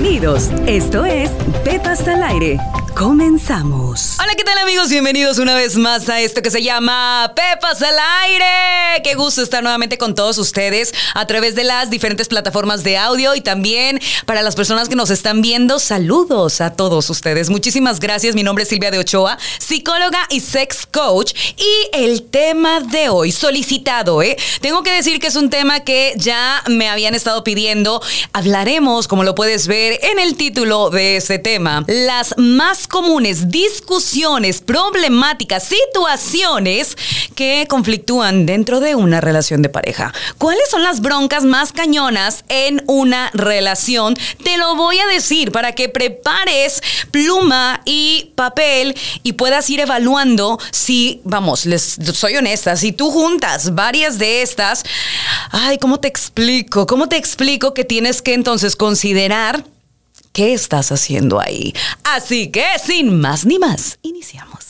Bienvenidos. Esto es Pepas al aire. Comenzamos. Hola, ¿qué tal amigos? Bienvenidos una vez más a esto que se llama Pepas al aire. Qué gusto estar nuevamente con todos ustedes a través de las diferentes plataformas de audio y también para las personas que nos están viendo, saludos a todos ustedes. Muchísimas gracias. Mi nombre es Silvia de Ochoa, psicóloga y sex coach. Y el tema de hoy, solicitado, ¿eh? Tengo que decir que es un tema que ya me habían estado pidiendo. Hablaremos, como lo puedes ver en el título de este tema, las más comunes discusiones, problemáticas, situaciones que conflictúan dentro de una relación de pareja. ¿Cuáles son las broncas más cañonas en una relación? Te lo voy a decir para que prepares pluma y papel y puedas ir evaluando si, vamos, les soy honesta, si tú juntas varias de estas, ay, ¿cómo te explico? ¿Cómo te explico que tienes que entonces considerar ¿Qué estás haciendo ahí? Así que, sin más ni más, iniciamos.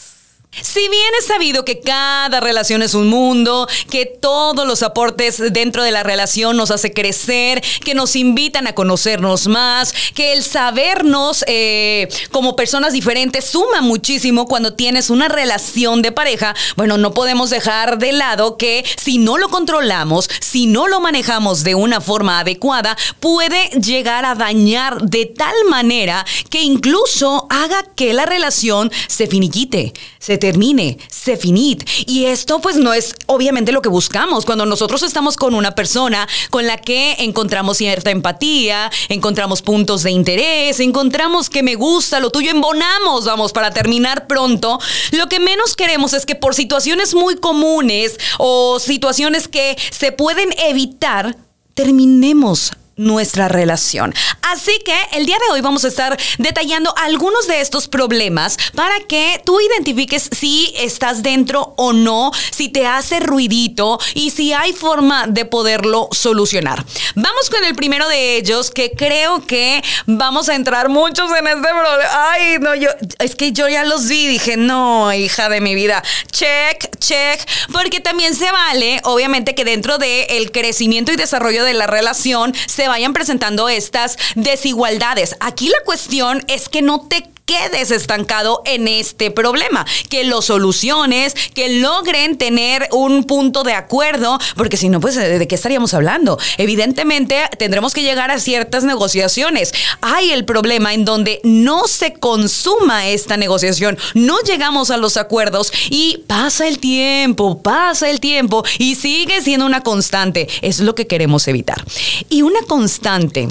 Si bien es sabido que cada relación es un mundo, que todos los aportes dentro de la relación nos hace crecer, que nos invitan a conocernos más, que el sabernos eh, como personas diferentes suma muchísimo cuando tienes una relación de pareja, bueno, no podemos dejar de lado que si no lo controlamos, si no lo manejamos de una forma adecuada, puede llegar a dañar de tal manera que incluso haga que la relación se finiquite, se termine, se finit. Y esto pues no es obviamente lo que buscamos. Cuando nosotros estamos con una persona con la que encontramos cierta empatía, encontramos puntos de interés, encontramos que me gusta, lo tuyo embonamos, vamos, para terminar pronto, lo que menos queremos es que por situaciones muy comunes o situaciones que se pueden evitar, terminemos nuestra relación. Así que el día de hoy vamos a estar detallando algunos de estos problemas para que tú identifiques si estás dentro o no, si te hace ruidito y si hay forma de poderlo solucionar. Vamos con el primero de ellos que creo que vamos a entrar muchos en este problema. Ay, no, yo es que yo ya los vi, dije, no, hija de mi vida. Check, check, porque también se vale, obviamente que dentro del el crecimiento y desarrollo de la relación se vayan presentando estas desigualdades. Aquí la cuestión es que no te quedes estancado en este problema, que lo soluciones, que logren tener un punto de acuerdo, porque si no, pues, ¿de qué estaríamos hablando? Evidentemente, tendremos que llegar a ciertas negociaciones. Hay el problema en donde no se consuma esta negociación, no llegamos a los acuerdos y pasa el tiempo, pasa el tiempo y sigue siendo una constante. Es lo que queremos evitar. Y una constante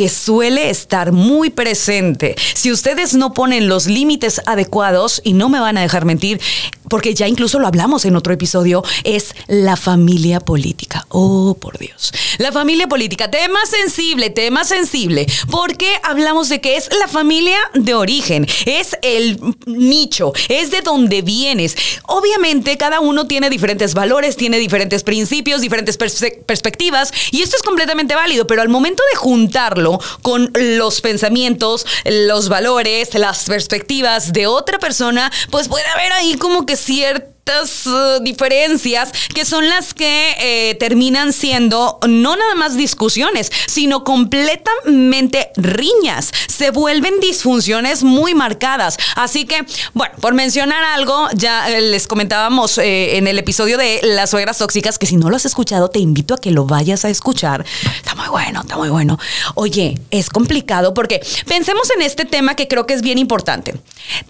que suele estar muy presente. Si ustedes no ponen los límites adecuados, y no me van a dejar mentir, porque ya incluso lo hablamos en otro episodio, es la familia política. Oh, por Dios. La familia política, tema sensible, tema sensible, porque hablamos de que es la familia de origen, es el nicho, es de donde vienes. Obviamente cada uno tiene diferentes valores, tiene diferentes principios, diferentes perspectivas, y esto es completamente válido, pero al momento de juntarlo, con los pensamientos, los valores, las perspectivas de otra persona, pues puede haber ahí como que cierto Uh, diferencias que son las que eh, terminan siendo no nada más discusiones, sino completamente riñas. Se vuelven disfunciones muy marcadas. Así que, bueno, por mencionar algo, ya eh, les comentábamos en el episodio de las suegras tóxicas, que si no lo has escuchado, te invito a que lo vayas a escuchar. Está muy bueno, está muy bueno. Oye, es complicado porque pensemos en este tema que creo que es bien importante.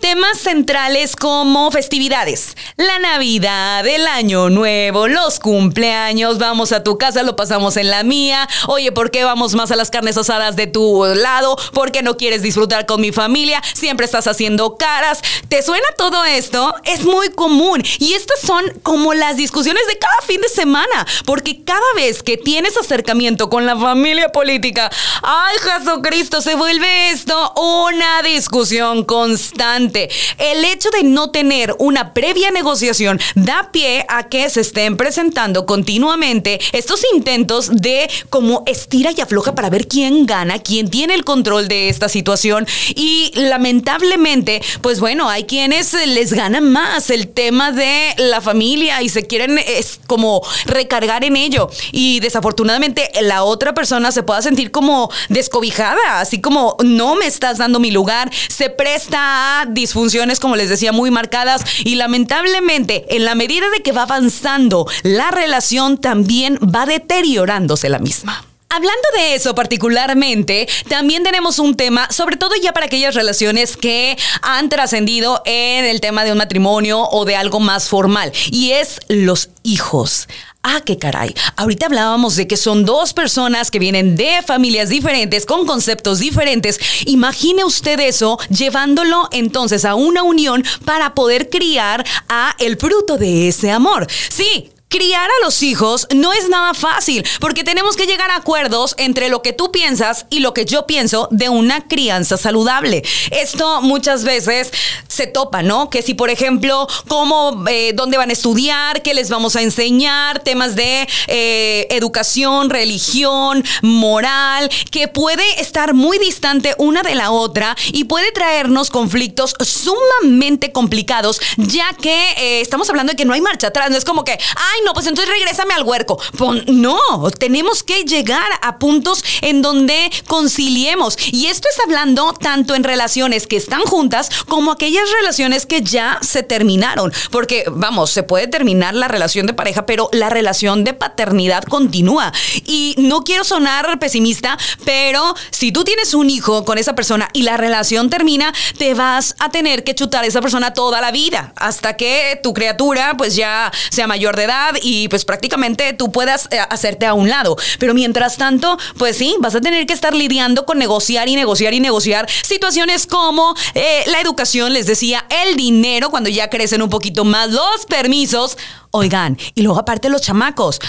Temas centrales como festividades, la Navidad, el Año Nuevo, los cumpleaños, vamos a tu casa, lo pasamos en la mía. Oye, ¿por qué vamos más a las carnes asadas de tu lado? ¿Por qué no quieres disfrutar con mi familia? Siempre estás haciendo caras. ¿Te suena todo esto? Es muy común. Y estas son como las discusiones de cada fin de semana, porque cada vez que tienes acercamiento con la familia política, ay Jesucristo, se vuelve esto una discusión constante. El hecho de no tener una previa negociación da pie a que se estén presentando continuamente estos intentos de como estira y afloja para ver quién gana, quién tiene el control de esta situación. Y lamentablemente, pues bueno, hay quienes les ganan más el tema de la familia y se quieren es como recargar en ello. Y desafortunadamente la otra persona se pueda sentir como descobijada, así como no me estás dando mi lugar, se presta a disfunciones como les decía muy marcadas y lamentablemente en la medida de que va avanzando la relación también va deteriorándose la misma. Hablando de eso particularmente, también tenemos un tema, sobre todo ya para aquellas relaciones que han trascendido en el tema de un matrimonio o de algo más formal, y es los hijos. Ah, qué caray. Ahorita hablábamos de que son dos personas que vienen de familias diferentes, con conceptos diferentes. Imagine usted eso llevándolo entonces a una unión para poder criar a el fruto de ese amor. Sí, Criar a los hijos no es nada fácil porque tenemos que llegar a acuerdos entre lo que tú piensas y lo que yo pienso de una crianza saludable. Esto muchas veces se topa, ¿no? Que si, por ejemplo, cómo, eh, dónde van a estudiar, qué les vamos a enseñar, temas de eh, educación, religión, moral, que puede estar muy distante una de la otra y puede traernos conflictos sumamente complicados, ya que eh, estamos hablando de que no hay marcha atrás, no es como que, ay, no, pues entonces regrésame al huerco. no, tenemos que llegar a puntos en donde conciliemos. Y esto es hablando tanto en relaciones que están juntas como aquellas relaciones que ya se terminaron. Porque, vamos, se puede terminar la relación de pareja, pero la relación de paternidad continúa. Y no quiero sonar pesimista, pero si tú tienes un hijo con esa persona y la relación termina, te vas a tener que chutar a esa persona toda la vida hasta que tu criatura pues ya sea mayor de edad y pues prácticamente tú puedas eh, hacerte a un lado. Pero mientras tanto, pues sí, vas a tener que estar lidiando con negociar y negociar y negociar situaciones como eh, la educación, les decía, el dinero cuando ya crecen un poquito más, los permisos. Oigan, y luego aparte los chamacos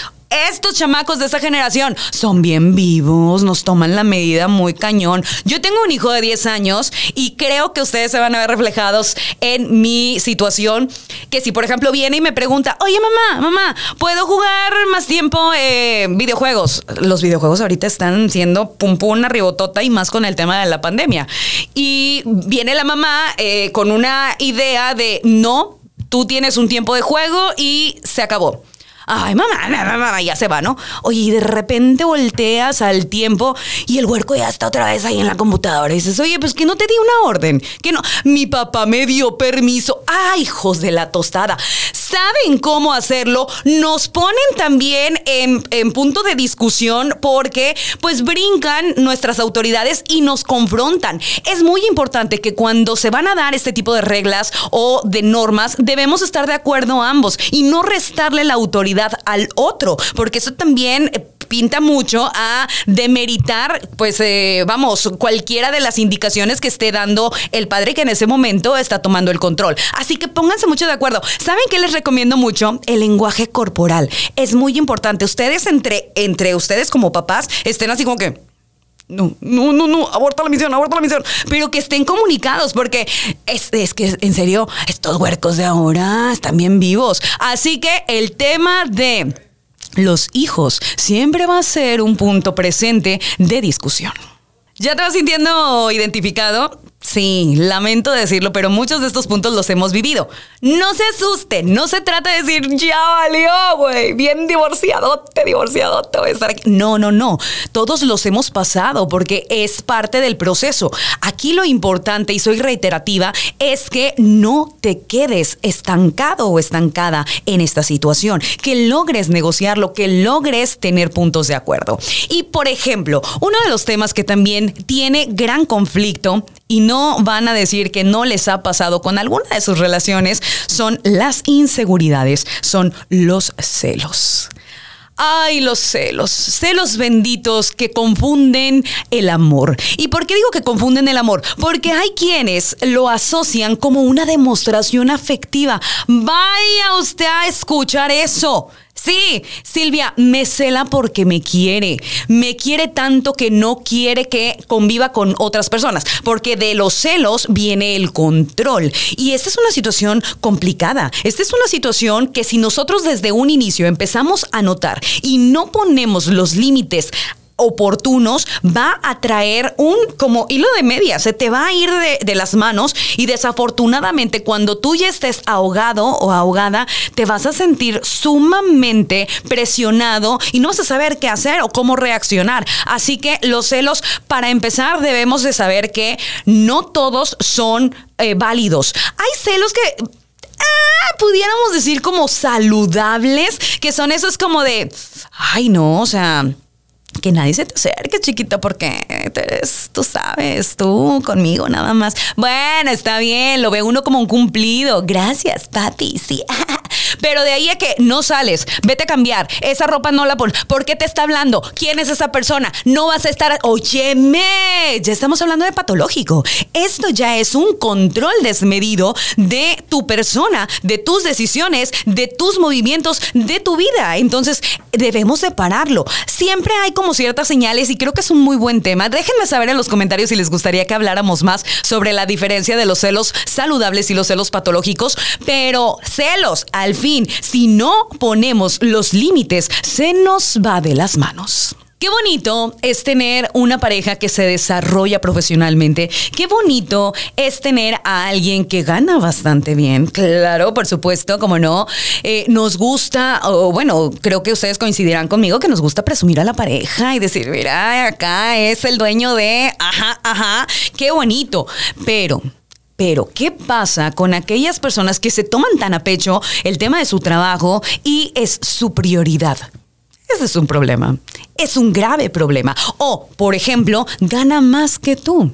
estos chamacos de esa generación son bien vivos, nos toman la medida muy cañón. Yo tengo un hijo de 10 años y creo que ustedes se van a ver reflejados en mi situación. Que si, por ejemplo, viene y me pregunta, oye mamá, mamá, ¿puedo jugar más tiempo eh, videojuegos? Los videojuegos ahorita están siendo pum pum una ribotota y más con el tema de la pandemia. Y viene la mamá eh, con una idea de no, tú tienes un tiempo de juego y se acabó ay, mamá, mamá, mamá, ya se va, ¿no? Oye, y de repente volteas al tiempo y el huerco ya está otra vez ahí en la computadora y dices, oye, pues que no te di una orden, que no, mi papá me dio permiso. Ay, hijos de la tostada, saben cómo hacerlo, nos ponen también en, punto de discusión porque pues brincan nuestras autoridades y nos confrontan. Es muy importante que cuando se van a dar este tipo de reglas o de normas, debemos estar de acuerdo ambos y no restarle la autoridad al otro, porque eso también eh, pinta mucho a demeritar, pues eh, vamos, cualquiera de las indicaciones que esté dando el padre que en ese momento está tomando el control. Así que pónganse mucho de acuerdo. ¿Saben qué les recomiendo mucho? El lenguaje corporal. Es muy importante. Ustedes entre, entre ustedes como papás estén así como que no, no, no, no, aborta la misión, aborta la misión. Pero que estén comunicados, porque es, es, que, en serio, estos huercos de ahora están bien vivos. Así que el tema de los hijos siempre va a ser un punto presente de discusión. ¿Ya te vas sintiendo identificado? Sí, lamento decirlo, pero muchos de estos puntos los hemos vivido. No se asusten, no se trata de decir, ya valió, güey, bien divorciadote, divorciadote, voy a estar aquí. No, no, no, todos los hemos pasado porque es parte del proceso. Aquí lo importante, y soy reiterativa, es que no te quedes estancado o estancada en esta situación, que logres negociarlo, que logres tener puntos de acuerdo. Y por ejemplo, uno de los temas que también tiene gran conflicto y no van a decir que no les ha pasado con alguna de sus relaciones son las inseguridades, son los celos. Ay, los celos, celos benditos que confunden el amor. ¿Y por qué digo que confunden el amor? Porque hay quienes lo asocian como una demostración afectiva. Vaya usted a escuchar eso. Sí, Silvia, me cela porque me quiere. Me quiere tanto que no quiere que conviva con otras personas, porque de los celos viene el control. Y esta es una situación complicada. Esta es una situación que si nosotros desde un inicio empezamos a notar y no ponemos los límites oportunos va a traer un como hilo de media, se te va a ir de, las manos y desafortunadamente cuando tú ya estés ahogado o ahogada, te vas a sentir sumamente presionado y no vas a saber qué hacer o cómo reaccionar. Así que los celos, para empezar, debemos de saber que no todos son eh, válidos. Hay celos que ah, pudiéramos decir como saludables, que son esos como de, ay no, o sea, que nadie se te acerque, chiquito, porque eres, tú sabes, tú conmigo nada más. Bueno, está bien, lo ve uno como un cumplido. Gracias, papi, sí. Pero de ahí a que no sales, vete a cambiar, esa ropa no la pones. ¿Por qué te está hablando? ¿Quién es esa persona? No vas a estar, óyeme, ya estamos hablando de patológico. Esto ya es un control desmedido de tu persona, de tus decisiones, de tus movimientos, de tu vida. Entonces, debemos separarlo. Siempre hay como ciertas señales y creo que es un muy buen tema. Déjenme saber en los comentarios si les gustaría que habláramos más sobre la diferencia de los celos saludables y los celos patológicos, pero celos, al fin, si no ponemos los límites, se nos va de las manos. Qué bonito es tener una pareja que se desarrolla profesionalmente. Qué bonito es tener a alguien que gana bastante bien. Claro, por supuesto, como no. Eh, nos gusta, o bueno, creo que ustedes coincidirán conmigo que nos gusta presumir a la pareja y decir, mira, acá es el dueño de, ajá, ajá, qué bonito. Pero pero, ¿qué pasa con aquellas personas que se toman tan a pecho el tema de su trabajo y es su prioridad? Ese es un problema. Es un grave problema. O, por ejemplo, gana más que tú.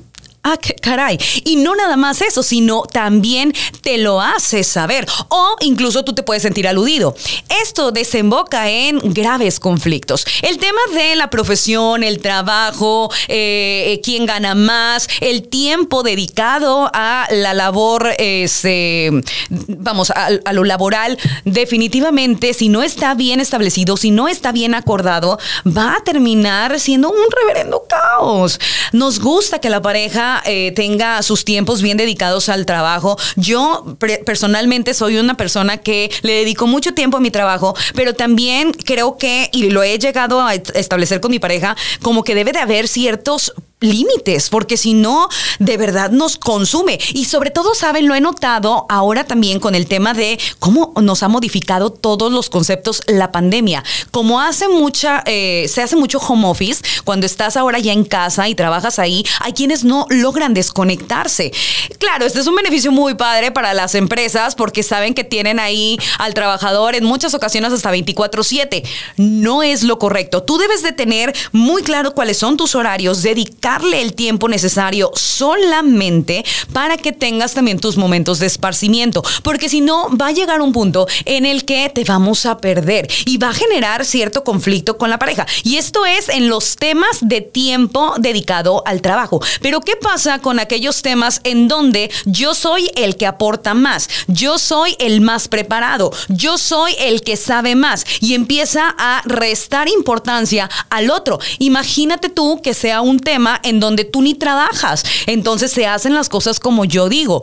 Ah, caray. Y no nada más eso, sino también te lo hace saber. O incluso tú te puedes sentir aludido. Esto desemboca en graves conflictos. El tema de la profesión, el trabajo, eh, quién gana más, el tiempo dedicado a la labor, este, vamos, a lo laboral, definitivamente, si no está bien establecido, si no está bien acordado, va a terminar siendo un reverendo caos. Nos gusta que la pareja eh, tenga sus tiempos bien dedicados al trabajo. Yo personalmente soy una persona que le dedico mucho tiempo a mi trabajo, pero también creo que, y lo he llegado a establecer con mi pareja, como que debe de haber ciertos límites, porque si no, de verdad nos consume. Y sobre todo, saben, lo he notado ahora también con el tema de cómo nos ha modificado todos los conceptos la pandemia. Como hace mucha, eh, se hace mucho home office, cuando estás ahora ya en casa y trabajas ahí, hay quienes no logran desconectarse. Claro, este es un beneficio muy padre para las empresas porque saben que tienen ahí al trabajador en muchas ocasiones hasta 24/7. No es lo correcto. Tú debes de tener muy claro cuáles son tus horarios, dedicados darle el tiempo necesario solamente para que tengas también tus momentos de esparcimiento, porque si no va a llegar un punto en el que te vamos a perder y va a generar cierto conflicto con la pareja. Y esto es en los temas de tiempo dedicado al trabajo. Pero ¿qué pasa con aquellos temas en donde yo soy el que aporta más? Yo soy el más preparado, yo soy el que sabe más y empieza a restar importancia al otro. Imagínate tú que sea un tema en donde tú ni trabajas. Entonces se hacen las cosas como yo digo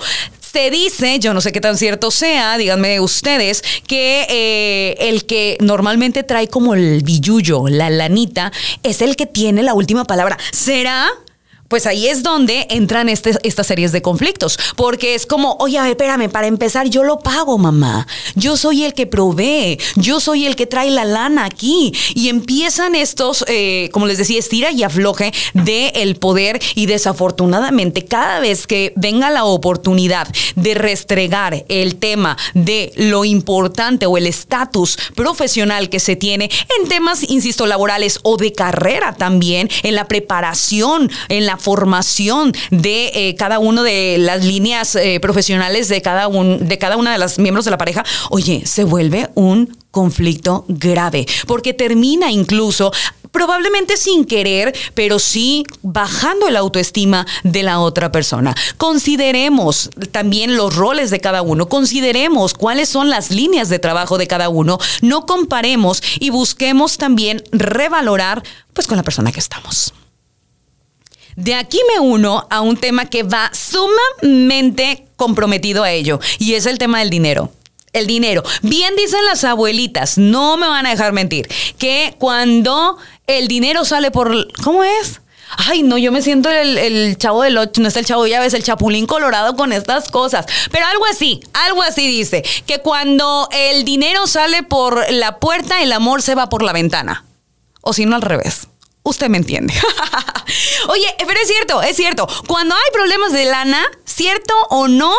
se dice, yo no sé qué tan cierto sea, díganme ustedes, que eh, el que normalmente trae como el billuyo, la lanita, es el que tiene la última palabra. ¿Será? Pues ahí es donde entran este, estas series de conflictos, porque es como, oye, a ver, espérame, para empezar, yo lo pago, mamá, yo soy el que provee, yo soy el que trae la lana aquí, y empiezan estos, eh, como les decía, estira y afloje del el poder, y desafortunadamente, cada vez que venga la oportunidad de restregar el tema de lo importante o el estatus profesional que se tiene en temas, insisto, laborales o de carrera también, en la preparación, en la formación de eh, cada uno de las líneas eh, profesionales de cada, un, de cada una de las miembros de la pareja, oye, se vuelve un conflicto grave, porque termina incluso probablemente sin querer, pero sí bajando el autoestima de la otra persona. Consideremos también los roles de cada uno, consideremos cuáles son las líneas de trabajo de cada uno, no comparemos y busquemos también revalorar pues con la persona que estamos. De aquí me uno a un tema que va sumamente comprometido a ello y es el tema del dinero el dinero. Bien dicen las abuelitas, no me van a dejar mentir, que cuando el dinero sale por... ¿Cómo es? Ay, no, yo me siento el, chavo del ocho, no es el chavo, ya ves, el chapulín colorado con estas cosas. Pero algo así, algo así dice, que cuando el dinero sale por la puerta, el amor se va por la ventana. O si no, al revés. Usted me entiende. oye, pero es cierto, es cierto. Cuando hay problemas de lana, cierto o no,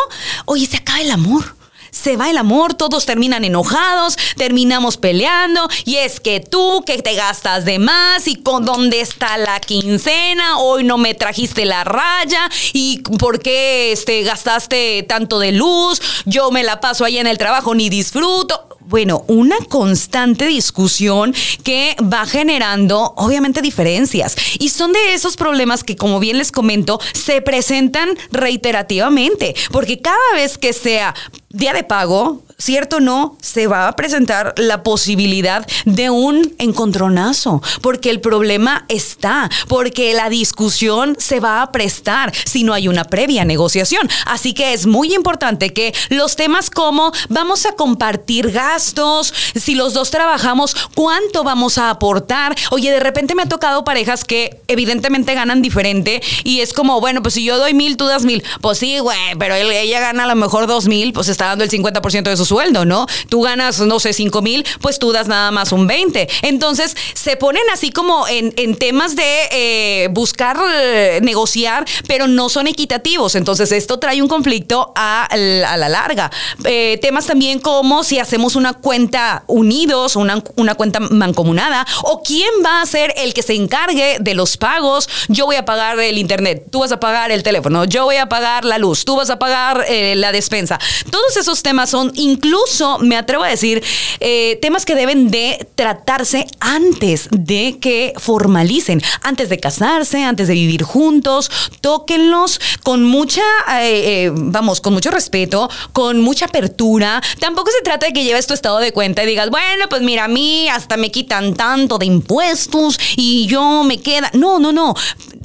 oye, se acaba el amor se va el amor, todos terminan enojados, terminamos peleando y es que tú que te gastas de más y con dónde está la quincena, hoy no me trajiste la raya y por qué este, gastaste tanto de luz, yo me la paso ahí en el trabajo ni disfruto bueno, una constante discusión que va generando obviamente diferencias. Y son de esos problemas que, como bien les comento, se presentan reiterativamente, porque cada vez que sea día de pago, cierto o no, se va a presentar la posibilidad de un encontronazo, porque el problema está, porque la discusión se va a prestar si no hay una previa negociación. Así que es muy importante que los temas como vamos a compartir gastos, si los dos trabajamos, cuánto vamos a aportar. Oye, de repente me ha tocado parejas que evidentemente ganan diferente y es como, bueno, pues si yo doy mil, tú das mil. Pues sí, güey, pero ella gana a lo mejor dos mil, pues está dando el 50% de su sueldo, ¿no? Tú ganas, no sé, 5 mil, pues tú das nada más un 20. Entonces, se ponen así como en, temas de eh, buscar eh, negociar, pero no son equitativos. Entonces, esto trae un conflicto a, la larga. Eh, temas también como si hacemos una cuenta unidos, una, una cuenta mancomunada, o quién va a ser el que se encargue de los pagos. Yo voy a pagar el internet, tú vas a pagar el teléfono, yo voy a pagar la luz, tú vas a pagar la despensa. Todos esos temas son incluso, me atrevo a decir, eh, temas que deben de tratarse antes de que formalicen, antes de casarse, antes de vivir juntos, tóquenlos con mucha, eh, eh, vamos, con mucho respeto, con mucha apertura. Tampoco se trata de que lleves tu estado de cuenta y digas, bueno, pues mira, a mí hasta me quitan tanto de impuestos y yo me queda. No, no, no.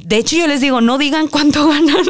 De hecho, yo les digo, no digan cuánto ganan,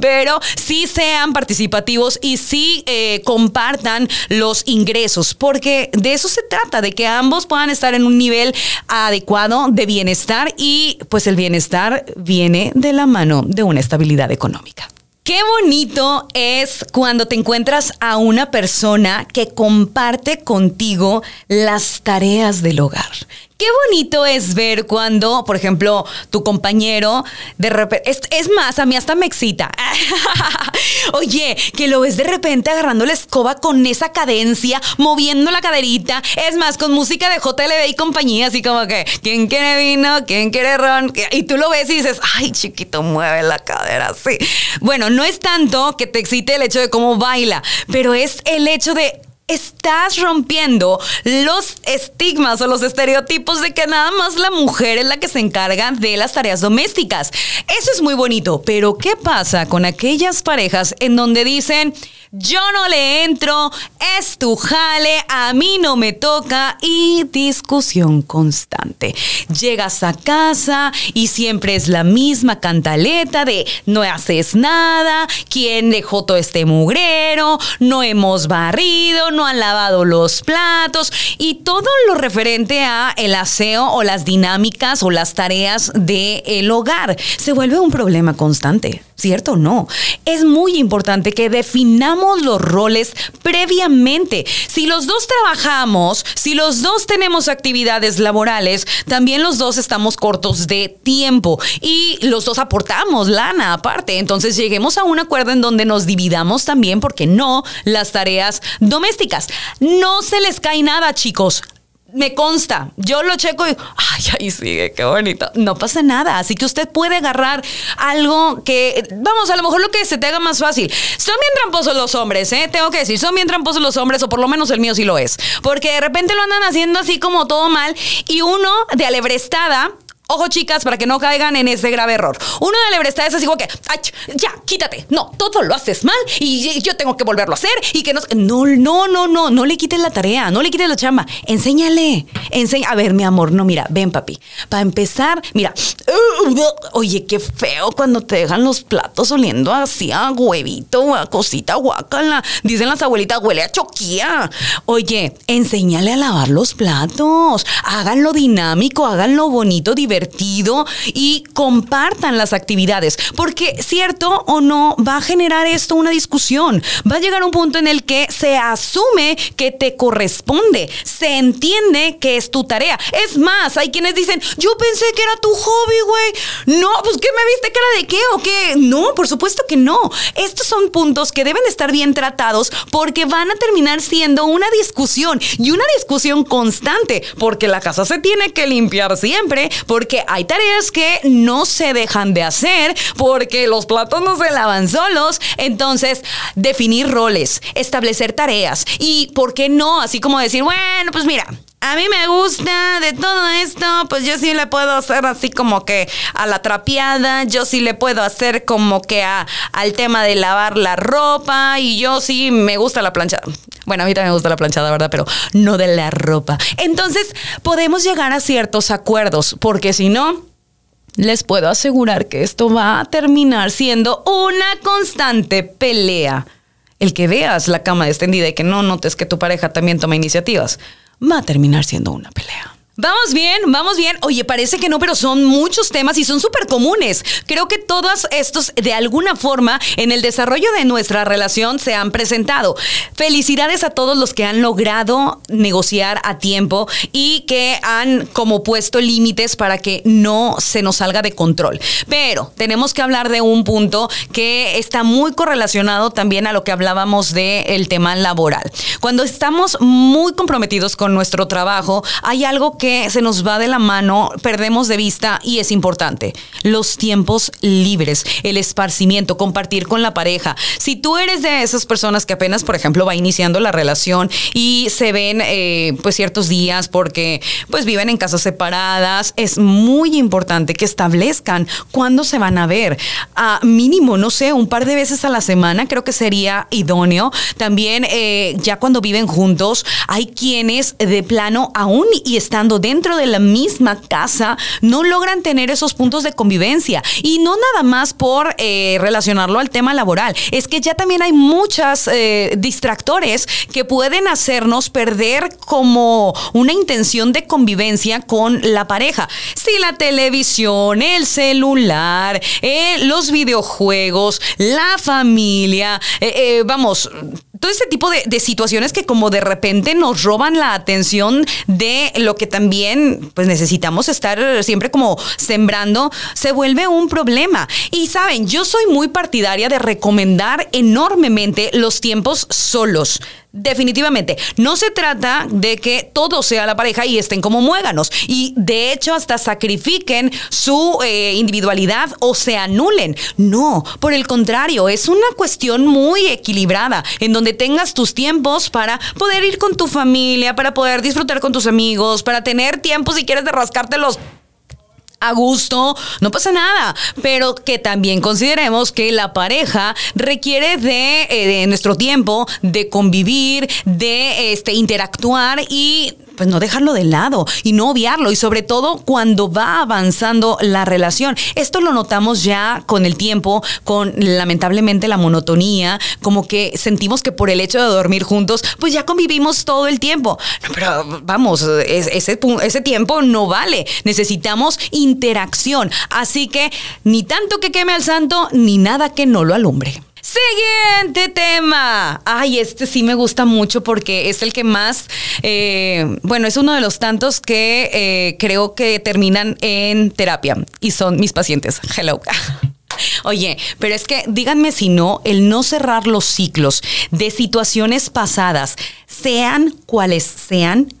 pero sí sean participativos y sí eh, compartan los ingresos, porque de eso se trata, de que ambos puedan estar en un nivel adecuado de bienestar y pues el bienestar viene de la mano de una estabilidad económica. Qué bonito es cuando te encuentras a una persona que comparte contigo las tareas del hogar. Qué bonito es ver cuando, por ejemplo, tu compañero de repente, es, más, a mí hasta me excita. Oye, que lo ves de repente agarrando la escoba con esa cadencia, moviendo la caderita, es más, con música de JLB y compañía, así como que, ¿quién quiere vino? ¿Quién quiere ron? Y tú lo ves y dices, ay, chiquito, mueve la cadera así. Bueno, no es tanto que te excite el hecho de cómo baila, pero es el hecho de estás rompiendo los estigmas o los estereotipos de que nada más la mujer es la que se encarga de las tareas domésticas. Eso es muy bonito, pero ¿qué pasa con aquellas parejas en donde dicen, yo no le entro, es tu jale, a mí no me toca y discusión constante. Llegas a casa y siempre es la misma cantaleta de no haces nada, quién dejó todo este mugrero, no hemos barrido, no han lavado los platos y todo lo referente a el aseo o las dinámicas o las tareas del hogar se vuelve un problema constante. ¿Cierto o no? Es muy importante que definamos los roles previamente. Si los dos trabajamos, si los dos tenemos actividades laborales, también los dos estamos cortos de tiempo y los dos aportamos lana aparte. Entonces lleguemos a un acuerdo en donde nos dividamos también, porque no, las tareas domésticas. No se les cae nada, chicos me consta, yo lo checo y, ay, ahí sigue, qué bonito. No pasa nada, así que usted puede agarrar algo que, vamos, a lo mejor lo que se te haga más fácil. Son bien tramposos los hombres, ¿eh? Tengo que decir, son bien tramposos los hombres, o por lo menos el mío sí lo es. Porque de repente lo andan haciendo así como todo mal y uno de alebrestada Ojo, chicas, para que no caigan en ese grave error. Uno de lebresta es así como que, Ay, ya, quítate. No, todo lo haces mal y yo tengo que volverlo a hacer y que no. No, no, no, no, no le quites la tarea, no le quites la chamba. Enséñale. Enseña. A ver, mi amor, no, mira, ven, papi. Para empezar, mira. Oye, qué feo cuando te dejan los platos oliendo así a huevito, a cosita guacala. Dicen las abuelitas, huele a choquía. Oye, enséñale a lavar los platos. Háganlo dinámico, háganlo bonito, divertido y compartan las actividades. Porque cierto o no, va a generar esto una discusión. Va a llegar un punto en el que se asume que te corresponde. Se entiende que es tu tarea. Es más, hay quienes dicen, yo pensé que era tu hobby, güey. No, pues ¿qué me viste cara de qué o qué? No, por supuesto que no. Estos son puntos que deben estar bien tratados porque van a terminar siendo una discusión y una discusión constante porque la casa se tiene que limpiar siempre, porque que hay tareas que no se dejan de hacer porque los platos no se lavan solos. Entonces, definir roles, establecer tareas y, ¿por qué no? Así como decir, bueno, pues mira, a mí me gusta de todo esto, pues yo sí le puedo hacer así como que a la trapeada, yo sí le puedo hacer como que a, al tema de lavar la ropa y yo sí me gusta la planchada. Bueno, a mí también me gusta la planchada, ¿verdad? Pero no de la ropa. Entonces, podemos llegar a ciertos acuerdos, porque si no, les puedo asegurar que esto va a terminar siendo una constante pelea. El que veas la cama extendida y que no notes que tu pareja también toma iniciativas, va a terminar siendo una pelea. Vamos bien, vamos bien. Oye, parece que no, pero son muchos temas y son súper comunes. Creo que todos estos, de alguna forma, en el desarrollo de nuestra relación se han presentado. Felicidades a todos los que han logrado negociar a tiempo y que han como puesto límites para que no se nos salga de control. Pero tenemos que hablar de un punto que está muy correlacionado también a lo que hablábamos del tema laboral. Cuando estamos muy comprometidos con nuestro trabajo, hay algo que se nos va de la mano, perdemos de vista y es importante. Los tiempos libres, el esparcimiento, compartir con la pareja. Si tú eres de esas personas que apenas, por ejemplo, va iniciando la relación y se ven eh, pues ciertos días porque pues viven en casas separadas, es muy importante que establezcan cuándo se van a ver. A mínimo, no sé, un par de veces a la semana creo que sería idóneo. También eh, ya cuando viven juntos, hay quienes de plano aún y dentro de la misma casa no logran tener esos puntos de convivencia. Y no nada más por eh, relacionarlo al tema laboral, es que ya también hay muchas eh, distractores que pueden hacernos perder como una intención de convivencia con la pareja. Si la televisión, el celular, eh, los videojuegos, la familia, vamos, todo ese tipo de, situaciones que como de repente nos roban la atención de lo que también pues necesitamos estar siempre como sembrando, se vuelve un problema. Y saben, yo soy muy partidaria de recomendar enormemente los tiempos solos. Definitivamente, no se trata de que todo sea la pareja y estén como muéganos y de hecho hasta sacrifiquen su eh, individualidad o se anulen. No, por el contrario, es una cuestión muy equilibrada en donde tengas tus tiempos para poder ir con tu familia, para poder disfrutar con tus amigos, para tener tiempo si quieres de rascarte los a gusto, no pasa nada, pero que también consideremos que la pareja requiere de, eh, de nuestro tiempo, de convivir, de este, interactuar y pues no dejarlo de lado y no obviarlo y sobre todo cuando va avanzando la relación. Esto lo notamos ya con el tiempo, con lamentablemente la monotonía, como que sentimos que por el hecho de dormir juntos, pues ya convivimos todo el tiempo. pero vamos, ese, ese tiempo no vale. Necesitamos interacción. Así que ni tanto que queme al santo, ni nada que no lo alumbre. Siguiente tema. Ay, este sí me gusta mucho porque es el que más, eh, bueno, es uno de los tantos que eh, creo que terminan en terapia y son mis pacientes. Hello. Oye, pero es que díganme si no, el no cerrar los ciclos de situaciones pasadas, sean cuales sean,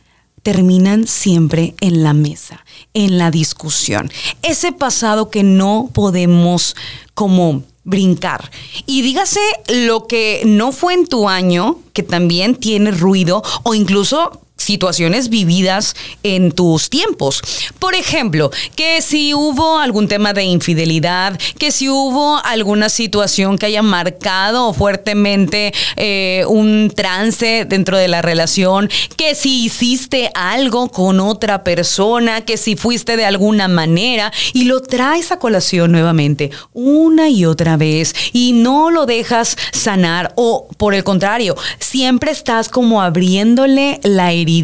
terminan siempre en la mesa, en la discusión. Ese pasado que no podemos como brincar. Y dígase lo que no fue en tu año, que también tiene ruido, o incluso situaciones vividas en tus tiempos. Por ejemplo, que si hubo algún tema de infidelidad, que si hubo alguna situación que haya marcado fuertemente eh, un trance dentro de la relación, que si hiciste algo con otra persona, que si fuiste de alguna manera y lo traes a colación nuevamente una y otra vez y no lo dejas sanar o por el contrario, siempre estás como abriéndole la herida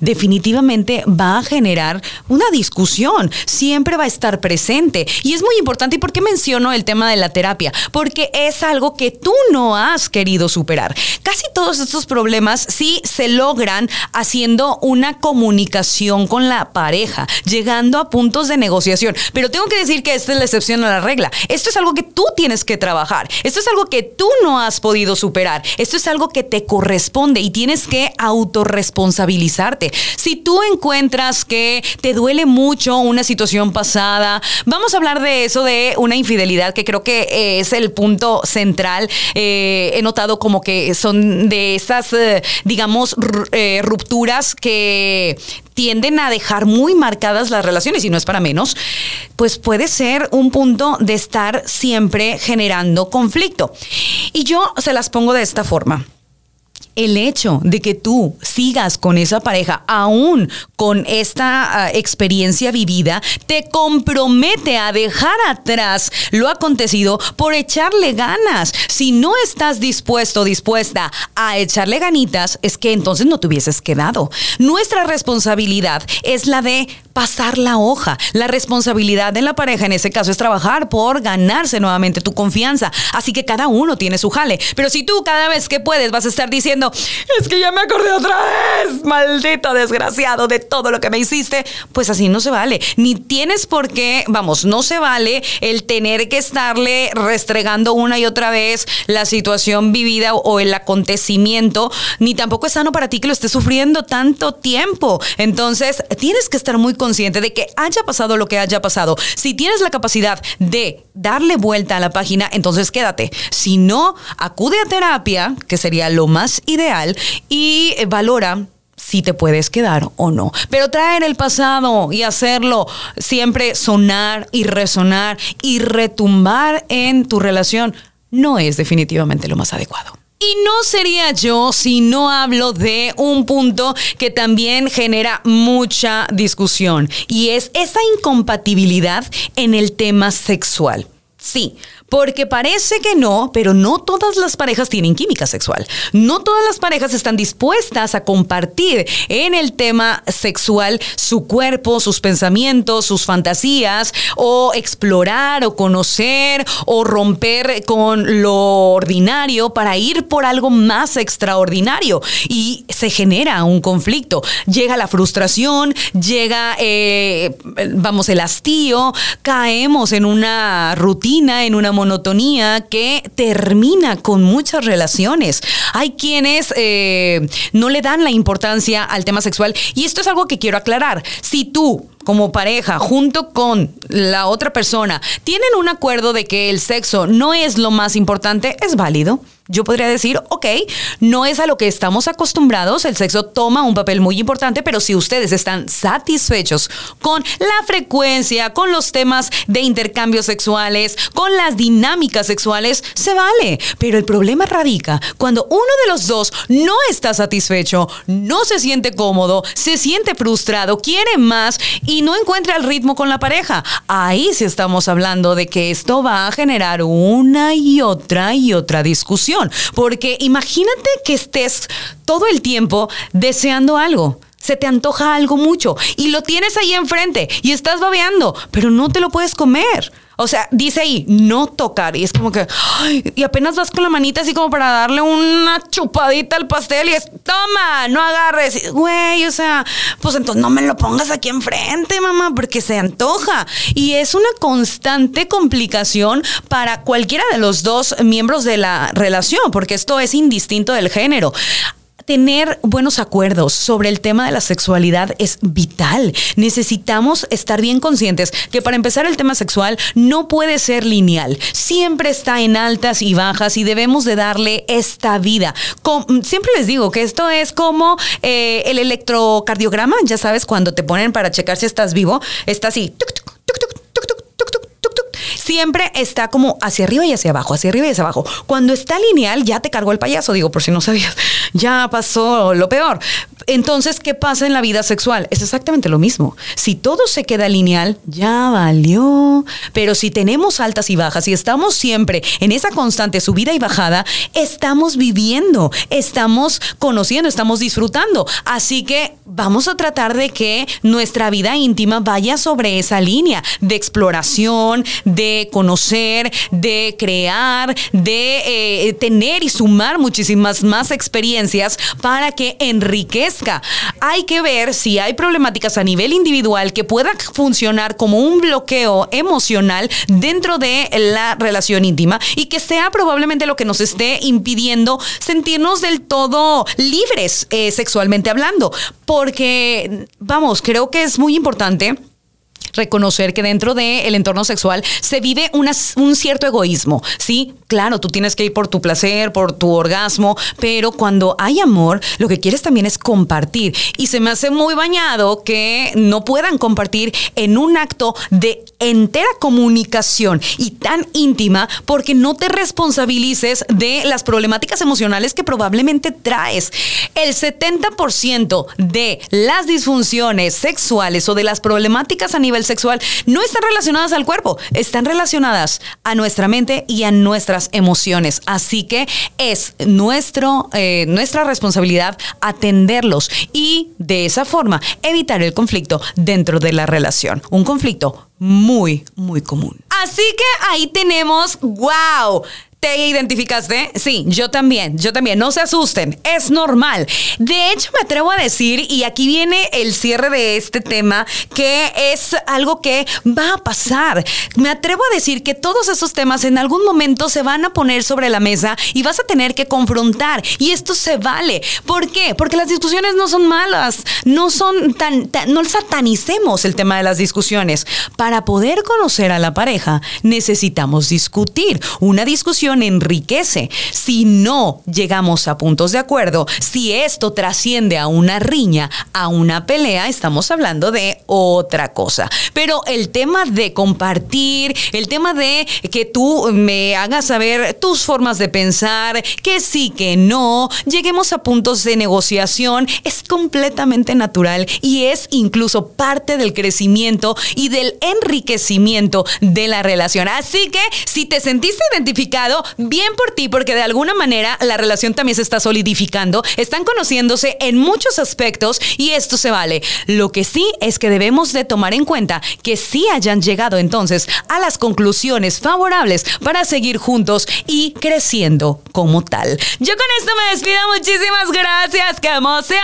definitivamente va a generar una discusión, siempre va a estar presente. Y es muy importante, ¿y por qué menciono el tema de la terapia? Porque es algo que tú no has querido superar. Casi todos estos problemas sí se logran haciendo una comunicación con la pareja, llegando a puntos de negociación. Pero tengo que decir que esta es la excepción a la regla. Esto es algo que tú tienes que trabajar. Esto es algo que tú no has podido superar. Esto es algo que te corresponde y tienes que autorresponsabilizar si tú encuentras que te duele mucho una situación pasada, vamos a hablar de eso, de una infidelidad, que creo que es el punto central. Eh, he notado como que son de esas, eh, digamos, eh, rupturas que tienden a dejar muy marcadas las relaciones y no es para menos, pues puede ser un punto de estar siempre generando conflicto. Y yo se las pongo de esta forma el hecho de que tú sigas con esa pareja, aún con esta ah, experiencia vivida, te compromete a dejar atrás lo acontecido por echarle ganas. Si no estás dispuesto dispuesta a echarle ganitas, es que entonces no te hubieses quedado. Nuestra responsabilidad es la de pasar la hoja. La responsabilidad de la pareja en ese caso es trabajar por ganarse nuevamente tu confianza. Así que cada uno tiene su jale. Pero si tú cada vez que puedes vas a estar diciendo, es que ya me acordé otra vez, maldito desgraciado de todo lo que me hiciste, pues así no se vale. Ni tienes por qué, vamos, no se vale el tener que estarle restregando una y otra vez la situación vivida o el acontecimiento, ni tampoco es sano para ti que lo estés sufriendo tanto tiempo. Entonces, tienes que estar muy consciente de que haya pasado lo que haya pasado. Si tienes la capacidad de darle vuelta a la página, entonces quédate. Si no, acude a terapia, que sería lo más ideal, y valora si te puedes quedar o no. Pero traer el pasado y hacerlo siempre sonar y resonar y retumbar en tu relación no es definitivamente lo más adecuado. Y no sería yo si no hablo de un punto que también genera mucha discusión y es esa incompatibilidad en el tema sexual. Sí, porque parece que no, pero no todas las parejas tienen química sexual. No todas las parejas están dispuestas a compartir en el tema sexual su cuerpo, sus pensamientos, sus fantasías, o explorar o conocer o romper con lo ordinario para ir por algo más extraordinario. Y se genera un conflicto. Llega la frustración, llega, eh, vamos, el hastío, caemos en una rutina, en una monotonía que termina con muchas relaciones. Hay quienes eh, no le dan la importancia al tema sexual y esto es algo que quiero aclarar. Si tú como pareja, junto con la otra persona, tienen un acuerdo de que el sexo no es lo más importante, es válido yo podría decir, ok, no es a lo que estamos acostumbrados, el sexo toma un papel muy importante, pero si ustedes están satisfechos con la frecuencia, con los temas de intercambios sexuales, con las dinámicas sexuales, se vale. Pero el problema radica cuando uno de los dos no está satisfecho, no se siente cómodo, se siente frustrado, quiere más y no encuentra el ritmo con la pareja. Ahí sí estamos hablando de que esto va a generar una y otra y otra discusión. Porque imagínate que estés todo el tiempo deseando algo se te antoja algo mucho y lo tienes ahí enfrente y estás babeando, pero no te lo puedes comer. O sea, dice ahí, no tocar. Y es como que, y apenas vas con la manita así como para darle una chupadita al pastel y es, toma, no agarres. Güey, o sea, pues entonces no me lo pongas aquí enfrente, mamá, porque se antoja. Y es una constante complicación para cualquiera de los dos miembros de la relación, porque esto es indistinto del género tener buenos acuerdos sobre el tema de la sexualidad es vital. Necesitamos estar bien conscientes que para empezar el tema sexual no puede ser lineal. Siempre está en altas y bajas y debemos de darle esta vida. siempre les digo que esto es como eh, el electrocardiograma, ya sabes, cuando te ponen para checar si estás vivo, está así siempre está como hacia arriba y hacia abajo, hacia arriba y hacia abajo. Cuando está lineal, ya te cargó el payaso, digo, por si no sabías, ya pasó lo peor. Entonces, ¿qué pasa en la vida sexual? Es exactamente lo mismo. Si todo se queda lineal, ya valió. Pero si tenemos altas y bajas y estamos siempre en esa constante subida y bajada, estamos viviendo, estamos conociendo, estamos disfrutando. Así que vamos a tratar de que nuestra vida íntima vaya sobre esa línea de exploración, de conocer, de crear, de eh, tener y sumar muchísimas más experiencias para que enriquezca hay que ver si hay problemáticas a nivel individual que puedan funcionar como un bloqueo emocional dentro de la relación íntima y que sea probablemente lo que nos esté impidiendo sentirnos del todo libres eh, sexualmente hablando. Porque, vamos, creo que es muy importante reconocer que dentro del entorno sexual se vive un cierto egoísmo, ¿sí? Claro, tú tienes que ir por tu placer, por tu orgasmo, pero cuando hay amor, lo que quieres también es compartir. Y se me hace muy bañado que no puedan compartir en un acto de entera comunicación y tan íntima porque no te responsabilices de las problemáticas emocionales que probablemente traes. El 70% de las disfunciones sexuales o de las problemáticas a nivel sexual no están relacionadas al cuerpo, están relacionadas a nuestra mente y a nuestras emociones. Así que es nuestro, eh, nuestra responsabilidad atenderlos y de esa forma evitar el conflicto dentro de la relación. Un conflicto muy, muy común. Así que ahí tenemos, wow ¿Te identificaste? Sí, yo también, yo también. No se asusten, es normal. De hecho, me atrevo a decir, y aquí viene el cierre de este tema, que es algo que va a pasar. Me atrevo a decir que todos esos temas en algún momento se van a poner sobre la mesa y vas a tener que confrontar. Y esto se vale. ¿Por qué? Porque las discusiones no son malas, no son tan, tan no satanicemos el tema de las discusiones. Para poder conocer a la pareja, necesitamos discutir. Una discusión enriquece. Si no llegamos a puntos de acuerdo, si esto trasciende a una riña, a una pelea, estamos hablando de otra cosa. Pero el tema de compartir, el tema de que tú me hagas saber tus formas de pensar, que sí, que no, lleguemos a puntos de negociación, es completamente natural y es incluso parte del crecimiento y del enriquecimiento de la relación. Así que si te sentiste identificado, bien por ti, porque de alguna manera la relación también se está solidificando, están conociéndose en muchos aspectos y esto se vale. Lo que sí es que debemos de tomar en cuenta que sí hayan llegado entonces a las conclusiones favorables para seguir juntos y creciendo como tal. Yo con esto me despido, muchísimas gracias, qué emoción.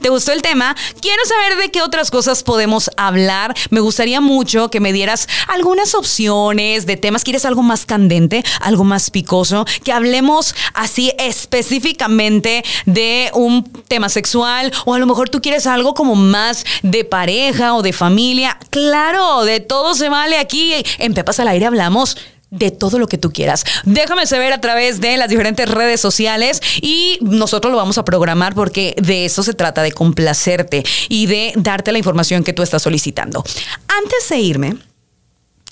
¿Te gustó el tema? Quiero saber de qué otras cosas podemos hablar. Me gustaría mucho que me dieras algunas opciones de temas. ¿Quieres algo más candente? ¿Algo más picoso? Que hablemos así específicamente de un tema sexual o a lo mejor tú quieres algo como más de pareja o de familia. Claro, de todo se vale aquí. En Pepas al Aire hablamos de todo lo que tú quieras. Déjame saber a través de las diferentes redes sociales y nosotros lo vamos a programar porque de eso se trata, de complacerte y de darte la información que tú estás solicitando. Antes de irme,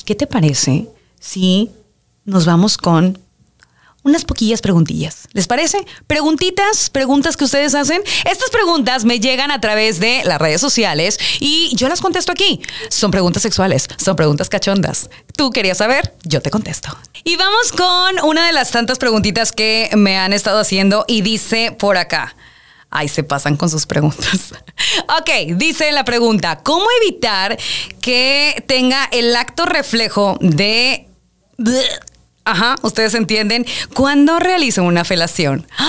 ¿qué te parece si nos vamos con unas poquillas preguntillas. ¿Les parece? Preguntitas, preguntas que ustedes hacen. Estas preguntas me llegan a través de las redes sociales y yo las contesto aquí. Son preguntas sexuales, son preguntas cachondas. Tú querías saber, yo te contesto. Y vamos con una de las tantas preguntitas que me han estado haciendo y dice por acá. Ay, se pasan con sus preguntas. ok, dice la pregunta, ¿cómo evitar que tenga el acto reflejo de Ajá, ustedes entienden. ¿Cuándo realizo una felación? ¡Ah!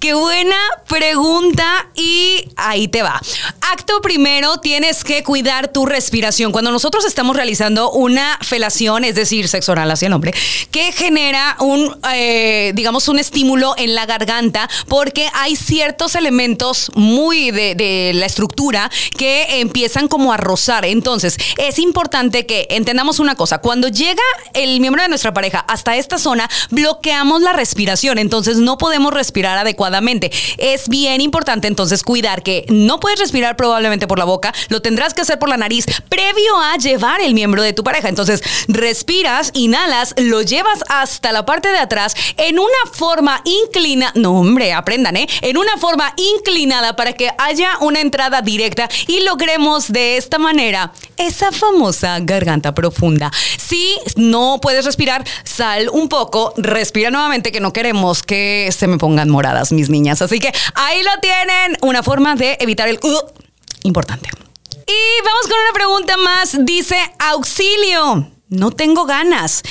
¡Qué buena pregunta! Y ahí te va. Acto primero, tienes que cuidar tu respiración. Cuando nosotros estamos realizando una felación, es decir, sexo oral hacia el hombre, que genera un, eh, digamos, un estímulo en la garganta, porque hay ciertos elementos muy de, de la estructura que empiezan como a rozar. Entonces, es importante que entendamos una cosa. Cuando llega el miembro de nuestra pareja hasta esta zona, bloqueamos la respiración. Entonces, no podemos respirar adecuadamente. Es bien importante entonces cuidar que no puedes respirar probablemente por la boca, lo tendrás que hacer por la nariz previo a llevar el miembro de tu pareja. Entonces, respiras, inhalas, lo llevas hasta la parte de atrás en una forma inclinada. No, hombre, aprendan, ¿eh? En una forma inclinada para que haya una entrada directa y logremos de esta manera esa famosa garganta profunda. Si no puedes respirar, sal un poco, respira nuevamente, que no queremos que se me pongan moradas mis niñas. Así que ahí lo tienen, una forma de evitar el... Importante. Y vamos con una pregunta más. Dice, auxilio, no tengo ganas.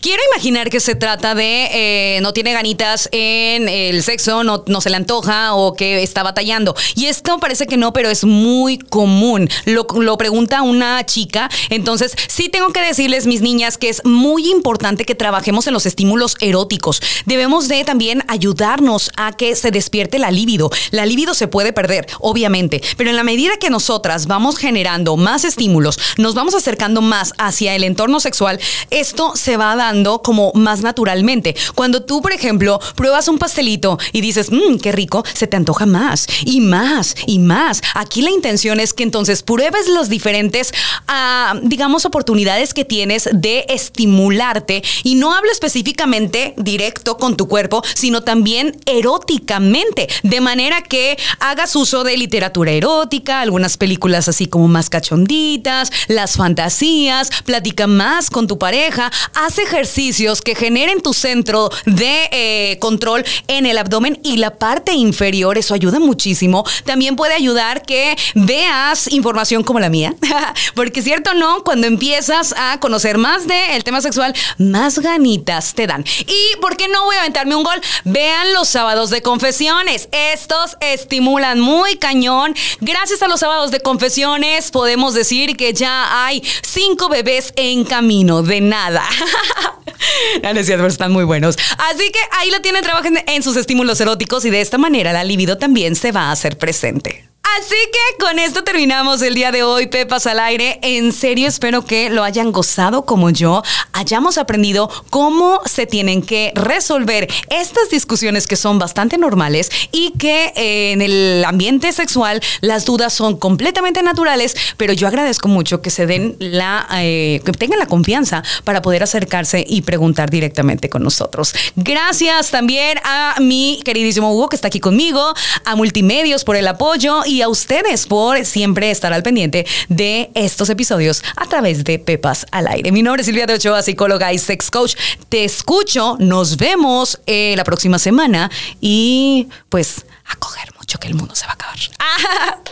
Quiero imaginar que se trata de eh, no tiene ganitas en el sexo, no, se le antoja o que está batallando. Y esto parece que no, pero es muy común. Lo, lo pregunta una chica. Entonces, sí tengo que decirles, mis niñas, que es muy importante que trabajemos en los estímulos eróticos. Debemos de también ayudarnos a que se despierte la libido. La libido se puede perder, obviamente, pero en la medida que nosotras vamos generando más estímulos, nos vamos acercando más hacia el entorno sexual, esto se va a dar como más naturalmente. Cuando tú, por ejemplo, pruebas un pastelito y dices, mmm, qué rico, se te antoja más y más y más. Aquí la intención es que entonces pruebes los diferentes, ah, digamos, oportunidades que tienes de estimularte y no hablo específicamente directo con tu cuerpo, sino también eróticamente, de manera que hagas uso de literatura erótica, algunas películas así como más cachonditas, las fantasías, platica más con tu pareja, hace ejercicios que generen tu centro de eh, control en el abdomen y la parte inferior. Eso ayuda muchísimo. También puede ayudar que veas información como la mía. Porque cierto no, cuando empiezas a conocer más del tema sexual, más ganitas te dan. Y ¿por qué no voy a aventarme un gol? Vean los sábados de confesiones. Estos estimulan muy cañón. Gracias a los sábados de confesiones podemos decir que ya hay cinco bebés en camino. De nada. no, no pero están muy buenos. Así que ahí lo tienen, trabajen en sus estímulos eróticos y de esta manera la libido también se va a hacer presente. Así que con esto terminamos el día de hoy, Pepas al aire. En serio espero que lo hayan gozado como yo, hayamos aprendido cómo se tienen que resolver estas discusiones que son bastante normales y que eh, en el ambiente sexual las dudas son completamente naturales, pero yo agradezco mucho que se den la, eh, que tengan la confianza para poder acercarse y preguntar directamente con nosotros. Gracias también a mi queridísimo Hugo que está aquí conmigo, a Multimedios por el apoyo y a ustedes por siempre estar al pendiente de estos episodios a través de Pepas al aire. Mi nombre es Silvia de Ochoa, psicóloga y sex coach. Te escucho, nos vemos eh, la próxima semana y pues a coger mucho que el mundo se va a acabar.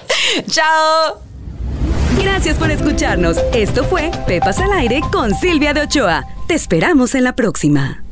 ¡Chao! Gracias por escucharnos. Esto fue Pepas al aire con Silvia de Ochoa. Te esperamos en la próxima.